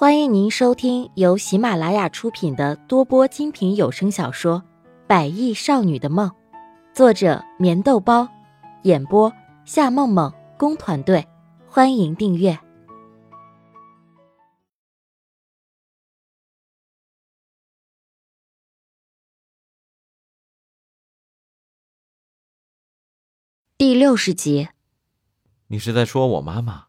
欢迎您收听由喜马拉雅出品的多播精品有声小说《百亿少女的梦》，作者：棉豆包，演播：夏梦梦工团队。欢迎订阅第六十集。你是在说我妈妈？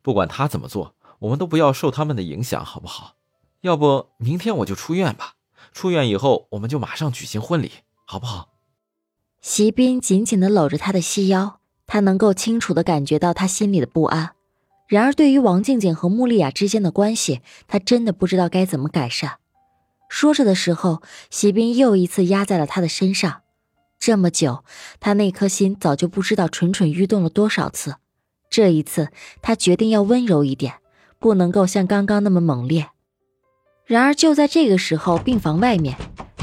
不管她怎么做。我们都不要受他们的影响，好不好？要不明天我就出院吧。出院以后，我们就马上举行婚礼，好不好？席斌紧紧的搂着他的细腰，他能够清楚的感觉到他心里的不安。然而，对于王静静和穆丽亚之间的关系，他真的不知道该怎么改善。说着的时候，席斌又一次压在了他的身上。这么久，他那颗心早就不知道蠢蠢欲动了多少次。这一次，他决定要温柔一点。不能够像刚刚那么猛烈。然而就在这个时候，病房外面，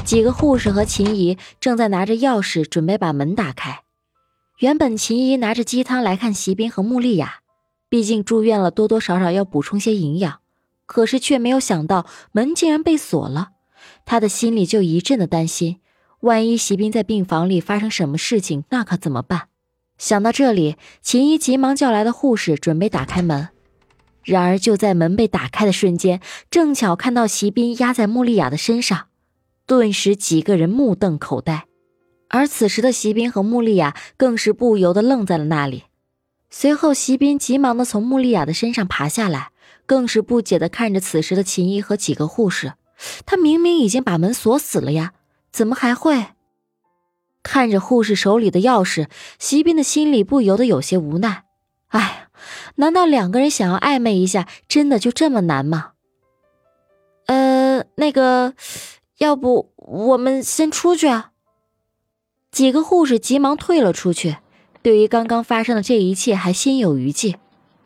几个护士和秦姨正在拿着钥匙准备把门打开。原本秦姨拿着鸡汤来看席斌和穆丽雅，毕竟住院了，多多少少要补充些营养。可是却没有想到门竟然被锁了，她的心里就一阵的担心，万一席斌在病房里发生什么事情，那可怎么办？想到这里，秦姨急忙叫来了护士，准备打开门。然而，就在门被打开的瞬间，正巧看到席斌压在穆丽亚的身上，顿时几个人目瞪口呆。而此时的席斌和穆丽亚更是不由得愣在了那里。随后，席斌急忙的从穆丽亚的身上爬下来，更是不解的看着此时的秦姨和几个护士。他明明已经把门锁死了呀，怎么还会？看着护士手里的钥匙，席斌的心里不由得有些无奈。哎。难道两个人想要暧昧一下，真的就这么难吗？呃，那个，要不我们先出去啊？几个护士急忙退了出去，对于刚刚发生的这一切还心有余悸。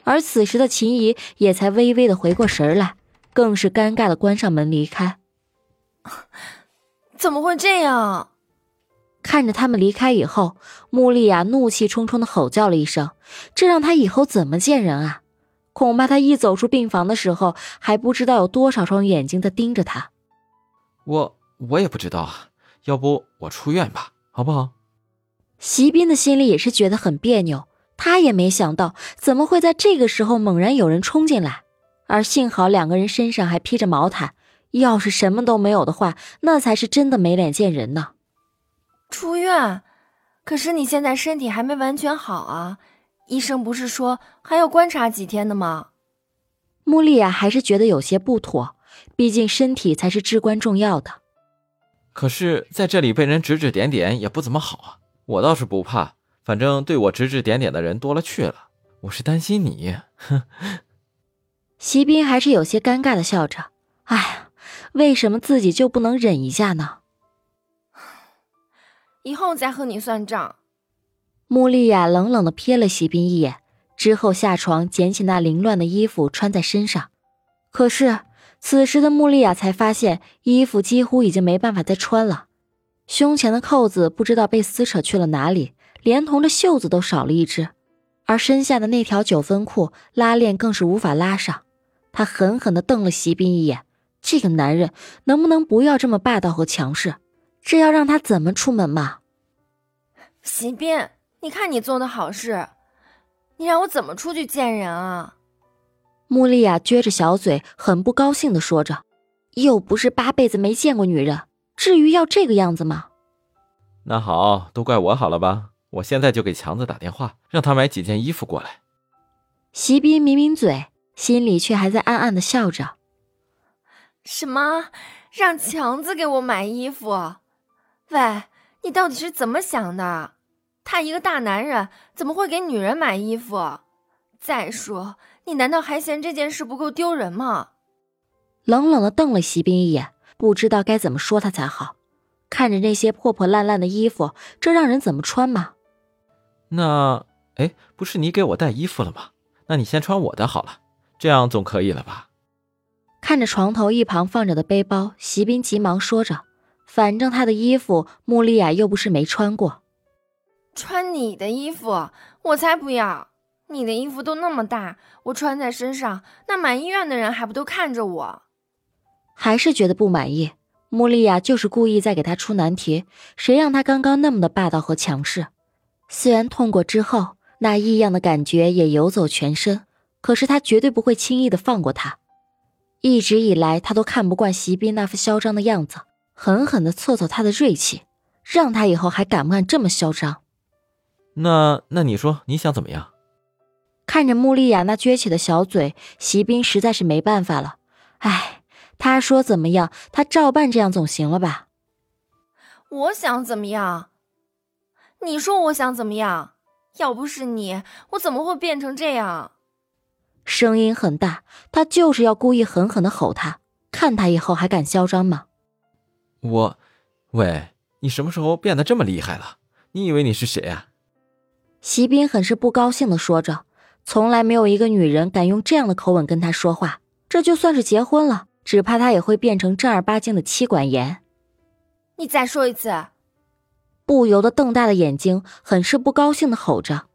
而此时的秦姨也才微微的回过神来，更是尴尬的关上门离开。怎么会这样？看着他们离开以后，穆丽亚怒气冲冲的吼叫了一声，这让他以后怎么见人啊？恐怕他一走出病房的时候，还不知道有多少双眼睛在盯着他。我我也不知道啊，要不我出院吧，好不好？席斌的心里也是觉得很别扭，他也没想到怎么会在这个时候猛然有人冲进来，而幸好两个人身上还披着毛毯，要是什么都没有的话，那才是真的没脸见人呢。出院，可是你现在身体还没完全好啊！医生不是说还要观察几天的吗？穆丽亚还是觉得有些不妥，毕竟身体才是至关重要的。可是在这里被人指指点点也不怎么好啊！我倒是不怕，反正对我指指点点的人多了去了。我是担心你。哼。席斌还是有些尴尬的笑着：“哎呀，为什么自己就不能忍一下呢？”以后再和你算账。穆丽亚冷冷的瞥了席斌一眼，之后下床捡起那凌乱的衣服穿在身上。可是此时的穆丽亚才发现，衣服几乎已经没办法再穿了。胸前的扣子不知道被撕扯去了哪里，连同着袖子都少了一只，而身下的那条九分裤拉链更是无法拉上。她狠狠地瞪了席斌一眼，这个男人能不能不要这么霸道和强势？这要让他怎么出门嘛？席斌，你看你做的好事，你让我怎么出去见人啊？穆丽亚撅着小嘴，很不高兴的说着：“又不是八辈子没见过女人，至于要这个样子吗？”那好，都怪我好了吧？我现在就给强子打电话，让他买几件衣服过来。席斌抿抿嘴，心里却还在暗暗的笑着：“什么？让强子给我买衣服？”喂，你到底是怎么想的？他一个大男人怎么会给女人买衣服？再说，你难道还嫌这件事不够丢人吗？冷冷的瞪了席斌一眼，不知道该怎么说他才好。看着那些破破烂烂的衣服，这让人怎么穿嘛？那，哎，不是你给我带衣服了吗？那你先穿我的好了，这样总可以了吧？看着床头一旁放着的背包，席斌急忙说着。反正他的衣服，穆丽亚又不是没穿过。穿你的衣服，我才不要！你的衣服都那么大，我穿在身上，那满医院的人还不都看着我？还是觉得不满意。穆丽亚就是故意在给他出难题，谁让他刚刚那么的霸道和强势？虽然痛过之后，那异样的感觉也游走全身，可是他绝对不会轻易的放过他。一直以来，他都看不惯席斌那副嚣张的样子，狠狠的挫挫他的锐气，让他以后还敢不敢这么嚣张？那那你说你想怎么样？看着穆丽亚那撅起的小嘴，席斌实在是没办法了。唉，他说怎么样，他照办，这样总行了吧？我想怎么样？你说我想怎么样？要不是你，我怎么会变成这样？声音很大，他就是要故意狠狠的吼他，看他以后还敢嚣张吗？我，喂，你什么时候变得这么厉害了？你以为你是谁啊？席斌很是不高兴的说着。从来没有一个女人敢用这样的口吻跟他说话，这就算是结婚了，只怕他也会变成正儿八经的妻管严。你再说一次，不由得瞪大了眼睛，很是不高兴的吼着：“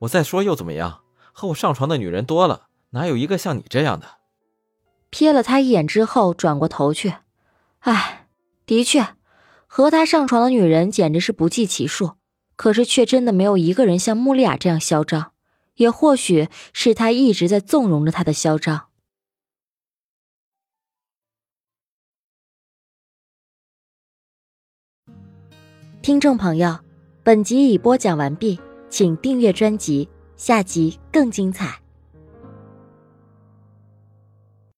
我再说又怎么样？和我上床的女人多了，哪有一个像你这样的？”瞥了他一眼之后，转过头去。唉，的确，和他上床的女人简直是不计其数，可是却真的没有一个人像穆丽亚这样嚣张。也或许是他一直在纵容着他的嚣张。听众朋友，本集已播讲完毕，请订阅专辑，下集更精彩。